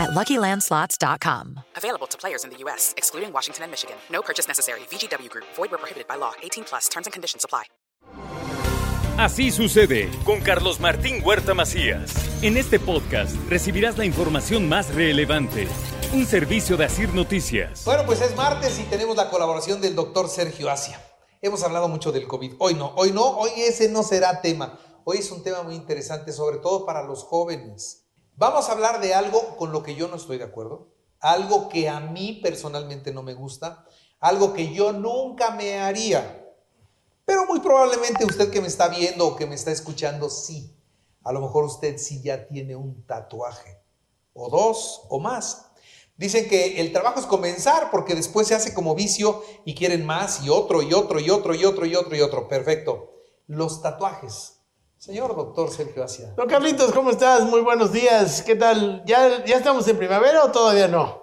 at LuckyLandSlots.com. Available to players in the U.S., excluding Washington and Michigan. No purchase necessary. VGW Group. Void where prohibited by law. 18 plus. Terms and conditions apply. Así sucede con Carlos Martín Huerta Macías. En este podcast recibirás la información más relevante. Un servicio de Asir Noticias. Bueno, pues es martes y tenemos la colaboración del doctor Sergio Asia. Hemos hablado mucho del COVID. Hoy no, hoy no, hoy ese no será tema. Hoy es un tema muy interesante, sobre todo para los jóvenes. Vamos a hablar de algo con lo que yo no estoy de acuerdo, algo que a mí personalmente no me gusta, algo que yo nunca me haría. Pero muy probablemente usted que me está viendo o que me está escuchando, sí. A lo mejor usted sí ya tiene un tatuaje, o dos, o más. Dicen que el trabajo es comenzar porque después se hace como vicio y quieren más y otro y otro y otro y otro y otro y otro. Perfecto. Los tatuajes. Señor doctor Sergio Asia. Don Carlitos, ¿cómo estás? Muy buenos días. ¿Qué tal? ¿Ya, ya estamos en primavera o todavía no?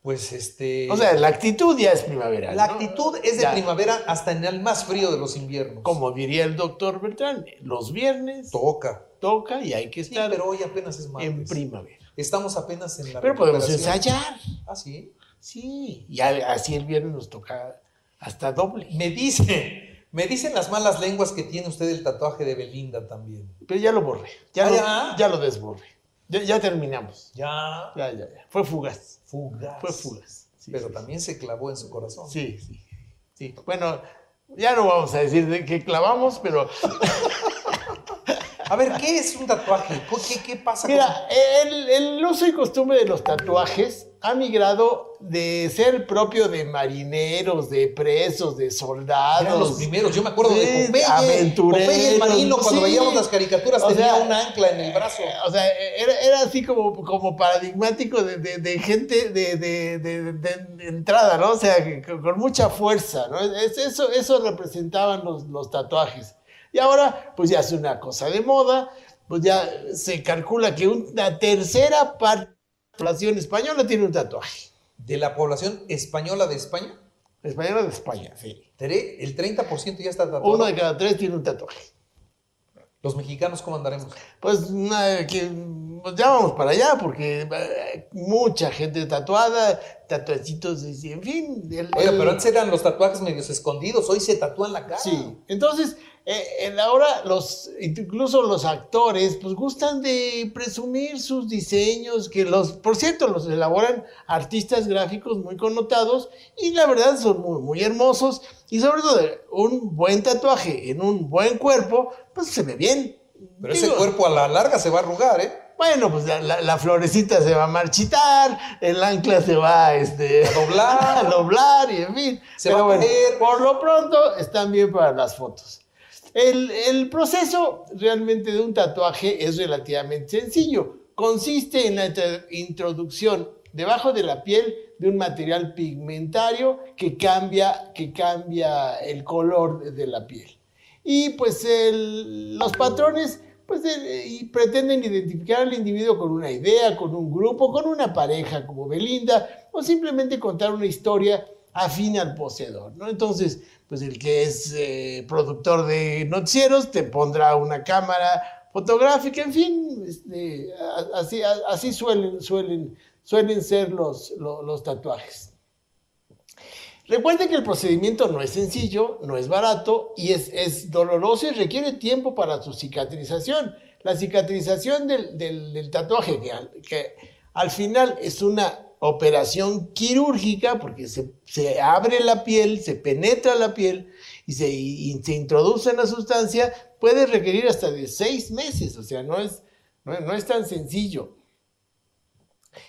Pues este. O sea, la actitud ya es primavera. La ¿no? actitud es de Ya. primavera hasta en el más frío de los inviernos. Como diría el doctor Beltrán, los viernes Toca. toca y hay que Sí, estar pero hoy apenas es martes. en primavera. Estamos apenas en la Pero podemos ensayar. Ah, sí. Sí, y así el viernes nos toca hasta doble. Me dice, me dicen las malas lenguas que tiene usted el tatuaje de Belinda también. Pero ya lo borré. Ya, Ah, lo, ya. ya lo desborré. Ya, ya terminamos. Ya. Ya, ya, ya. Fue fugaz. Fugaz. Fue fugaz. Sí, pero sí, también se clavó en su corazón. Sí, sí, sí. Bueno, ya no vamos a decir de qué clavamos, pero A ver, ¿qué es un tatuaje? ¿Qué, qué pasa con mira, el, el uso y costumbre de los tatuajes ha migrado de ser propio de marineros, de presos, de soldados. Eran los primeros, yo me acuerdo Sí, de Popeye, aventureros, Popeye el marino, cuando sí. veíamos las caricaturas O tenía sea, un ancla en el brazo. Eh, O sea, era, era así como, como paradigmático de, de- de gente de, entrada, ¿no? O sea, con, con mucha fuerza, ¿no? Es- eso, eso representaban los, los tatuajes. Y ahora, pues ya es una cosa de moda, pues ya se calcula que una tercera parte de la población española tiene un tatuaje. De la población española de España, Española de España, sí. el 30% ya está tatuado. Uno de cada tres tiene un tatuaje. Los mexicanos, ¿cómo andaremos? Pues, na- que, pues ya vamos para allá, porque eh, mucha gente tatuada, tatuacitos, en fin. el- Oiga, el- pero antes eran los tatuajes medios escondidos, hoy se tatúan la cara. Sí, entonces, eh, ahora los, incluso los actores, pues gustan de presumir sus diseños, que los, por cierto, los elaboran artistas gráficos muy connotados y la verdad son muy, muy hermosos y sobre todo un buen tatuaje en un buen cuerpo, pues se ve bien. Pero ese Digo, cuerpo a la larga se va a arrugar, ¿eh? Bueno, pues la, la- la florecita se va a marchitar, el ancla se va este, A doblar. a doblar y en fin. Se Pero va a bueno, por lo pronto están bien para las fotos. El, proceso realmente de un tatuaje es relativamente sencillo. Consiste en la introducción debajo de la piel de un material pigmentario que cambia, el color de- la piel. Y pues los patrones pues, pretenden identificar al individuo con una idea, con un grupo, con una pareja como Belinda, o simplemente contar una historia afín al poseedor. ¿no? Entonces, pues el que es eh, productor de noticieros te pondrá una cámara fotográfica, en fin, este, así, así suelen, suelen, suelen ser los, lo- los tatuajes. Recuerden que el procedimiento no es sencillo, no es barato y es, es doloroso y requiere tiempo para su cicatrización. La cicatrización del, del- tatuaje, que al final es una operación quirúrgica porque se, se abre la piel, se penetra la piel y se, y se introduce en la sustancia, puede requerir hasta de seis meses, o sea, no es, no, no es tan sencillo.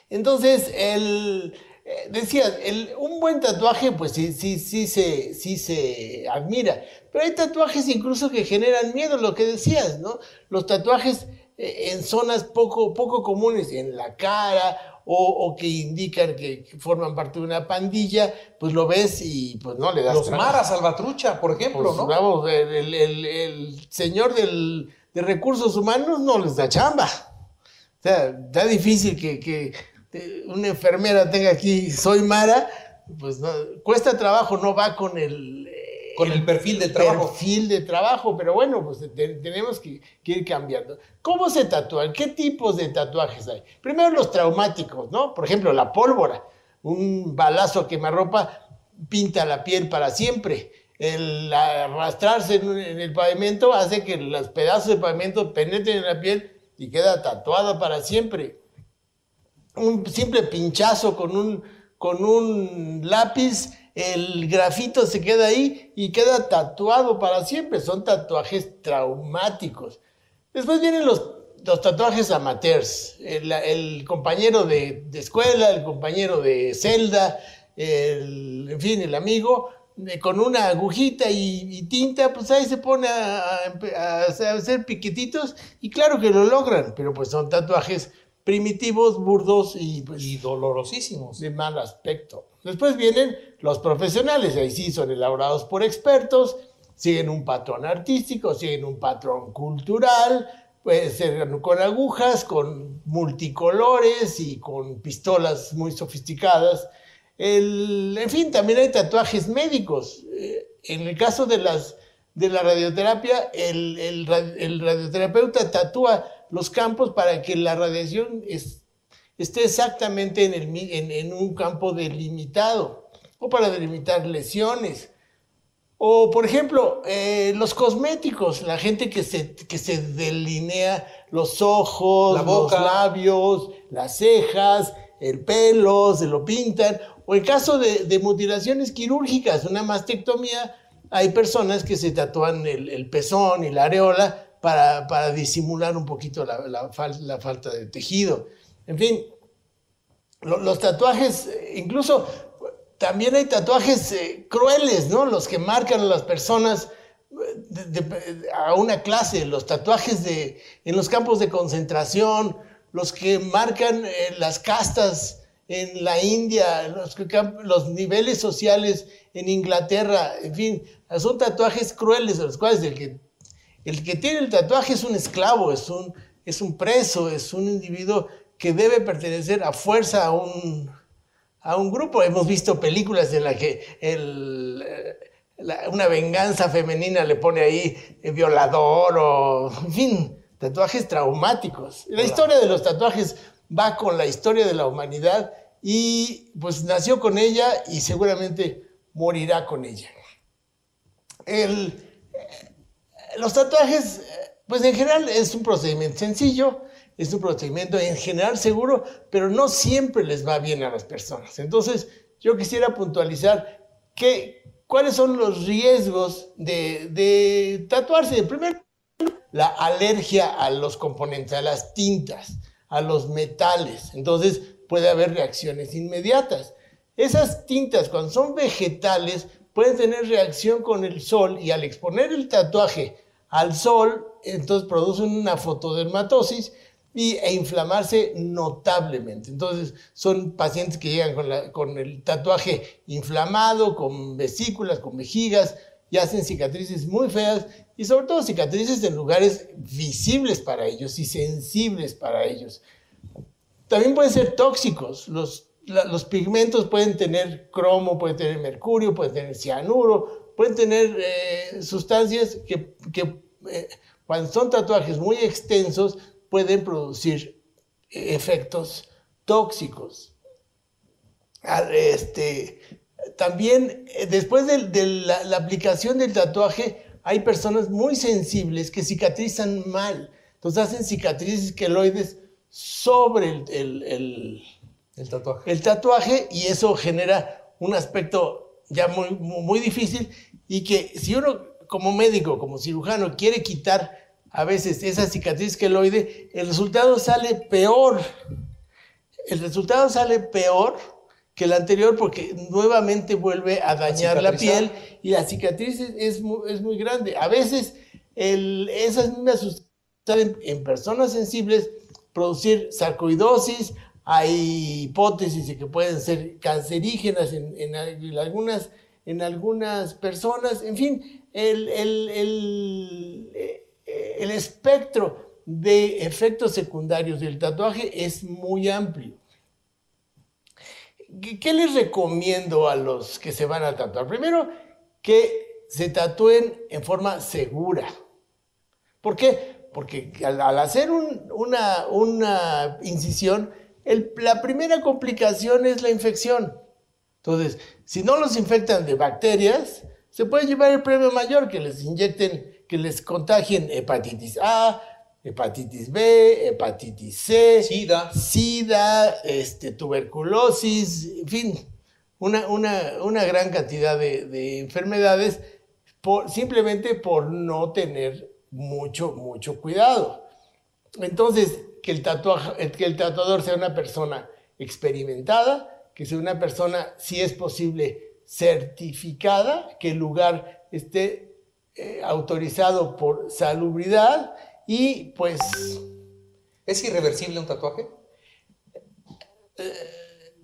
Entonces, el, eh, decías, el- un buen tatuaje, pues sí, sí, sí, se, sí se admira. Pero hay tatuajes incluso que generan miedo, lo que decías, ¿no? Los tatuajes eh, en zonas poco, poco comunes, en la cara o, que indican que, forman parte de una pandilla, pues lo ves y pues no le das Los maras, salvatrucha, por ejemplo, pues, ¿no? Vamos, el, señor de recursos humanos no les da chamba. O sea, está difícil que, una enfermera tenga aquí, soy Mara, pues cuesta trabajo, no va con el... con el perfil de trabajo. Perfil de trabajo, pero bueno, pues tenemos que, ir cambiando. ¿Cómo se tatúan? ¿Qué tipos de tatuajes hay? Primero los traumáticos, ¿no? Por ejemplo, la pólvora. Un balazo quemarropa pinta la piel para siempre. El arrastrarse en, en el pavimento hace que los pedazos de pavimento penetren en la piel y queda tatuada para siempre. Un simple pinchazo con un, con un lápiz, el grafito se queda ahí y queda tatuado para siempre. Son tatuajes traumáticos. Después vienen los, los tatuajes amateurs. El, compañero de, escuela, el compañero de celda, en fin, el amigo, con una agujita y, tinta, pues ahí se pone a, hacer piquetitos y claro que lo logran, pero pues son tatuajes primitivos, burdos y, pues, y dolorosísimos. De mal aspecto. Después vienen los profesionales, ahí sí son elaborados por expertos, siguen un patrón artístico, siguen un patrón cultural, puede ser con agujas, con multicolores y con pistolas muy sofisticadas en fin, también hay tatuajes médicos. Eh, en el caso de, las, de la radioterapia, el, radioterapeuta tatúa los campos para que la radiación esté exactamente en, el, en, un campo delimitado o para delimitar lesiones. O, por ejemplo, eh, los cosméticos, la gente que se, que se delinea los ojos, los labios, las cejas, el pelo, se lo pintan, o en caso de, mutilaciones quirúrgicas, una mastectomía, hay personas que se tatúan el, pezón y la areola para, disimular un poquito la, falta de tejido. En fin, los tatuajes, incluso también hay tatuajes eh, crueles, ¿no? Los que marcan a las personas a una clase, los tatuajes de, en los campos de concentración, los que marcan eh, las castas en la India, los, niveles sociales en Inglaterra, en fin, son tatuajes crueles, los cuales el que, tiene el tatuaje es un esclavo, es un preso, es un individuo que debe pertenecer a fuerza a un, a un grupo. Hemos visto películas en las que el, una venganza femenina le pone ahí el violador o, en fin, tatuajes traumáticos. La historia de los tatuajes va con la historia de la humanidad y pues nació con ella y seguramente morirá con ella. El, eh, los tatuajes, pues en general es un procedimiento sencillo, es un procedimiento en general seguro, pero no siempre les va bien a las personas. Entonces, yo quisiera puntualizar que, cuáles son los riesgos de, tatuarse. En primer la alergia a los componentes, a las tintas a los metales. Entonces puede haber reacciones inmediatas. Esas tintas, cuando son vegetales, pueden tener reacción con el sol y al exponer el tatuaje al sol, entonces producen una fotodermatosis y, e inflamarse notablemente. Entonces son pacientes que llegan con, con el tatuaje inflamado, con vesículas, con vejigas, y hacen cicatrices muy feas y sobre todo cicatrices en lugares visibles para ellos y sensibles para ellos. También pueden ser tóxicos. Los, los pigmentos pueden tener cromo, pueden tener mercurio, pueden tener cianuro, pueden tener eh, sustancias que, que eh, cuando son tatuajes muy extensos pueden producir efectos tóxicos. Este, también eh, después de, la, aplicación del tatuaje, hay personas muy sensibles que cicatrizan mal. Entonces hacen cicatrices queloides sobre el, tatuaje. el tatuaje y eso genera un aspecto ya muy, muy difícil y que si uno como médico, como cirujano, quiere quitar a veces esa cicatriz queloide, el resultado sale peor. El resultado sale peor que el anterior porque nuevamente vuelve a dañar la piel y la cicatriz es, muy, grande. A veces esas mismas sustancias en, personas sensibles producir sarcoidosis, hay hipótesis de que pueden ser cancerígenas en, en algunas, en algunas personas. En fin, el, el, el, el espectro de efectos secundarios del tatuaje es muy amplio. ¿Qué les recomiendo a los que se van a tatuar? Primero, que se tatúen en forma segura. ¿Por qué? Porque al, hacer una, incisión, la primera complicación es la infección. Entonces, si no los infectan de bacterias, se puede llevar el premio mayor, que les inyecten, que les contagien hepatitis A, hepatitis B, hepatitis C, SIDA, SIDA este, tuberculosis, en fin, una, una, gran cantidad de, enfermedades por, simplemente por no tener mucho, mucho cuidado. Entonces, que el, tatuaje, que el tatuador sea una persona experimentada, que sea una persona, si es posible, certificada, que el lugar esté eh, autorizado por salubridad y pues... ¿Es irreversible un tatuaje? Eh,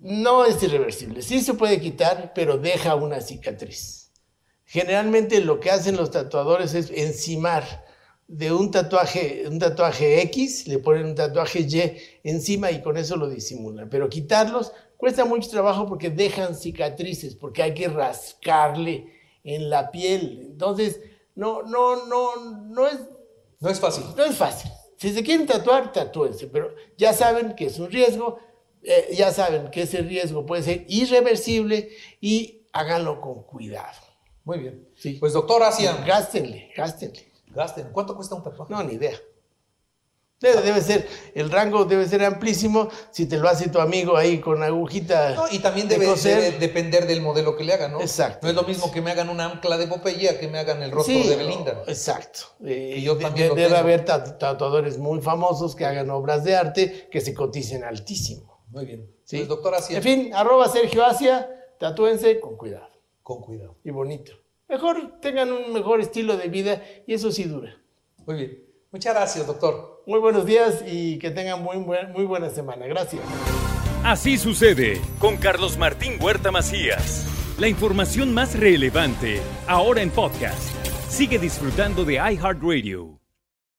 no es irreversible. Sí se puede quitar, pero deja una cicatriz. Generalmente lo que hacen los tatuadores es encimar de un tatuaje, un tatuaje X, le ponen un tatuaje Y encima y con eso lo disimulan. Pero quitarlos cuesta mucho trabajo porque dejan cicatrices, porque hay que rascarle en la piel. Entonces, no, no, no, no es no es fácil. No es fácil. Si se quieren tatuar, tatúense, pero ya saben que es un riesgo, eh, ya saben que ese riesgo puede ser irreversible y háganlo con cuidado. Muy bien. Sí. Pues doctor Asia. Gástenle, gástenle. Gasten. ¿Cuánto cuesta un tatuaje? No, ni idea. Debe, ser, el rango debe ser amplísimo si te lo hace tu amigo ahí con agujita. No, y también debe, depender del modelo que le hagan, ¿no? Exacto. No es lo mismo que me hagan una ancla de Popeye que me hagan el rostro de Belinda. exacto. Eh, yo también debe haber tatuadores muy famosos que hagan obras de arte que se coticen altísimo. Muy bien. Sí. Pues, doctor Asia. En fin, arroba Sergio Asia, tatúense con cuidado. Con cuidado. Y bonito. Mejor tengan un mejor estilo de vida y eso sí dura. Muy bien. Muchas gracias, doctor. Muy buenos días y que tengan muy, muy buena semana. Gracias. Así sucede con Carlos Martín Huerta Macías. La información más relevante ahora en podcast. Sigue disfrutando de iHeartRadio.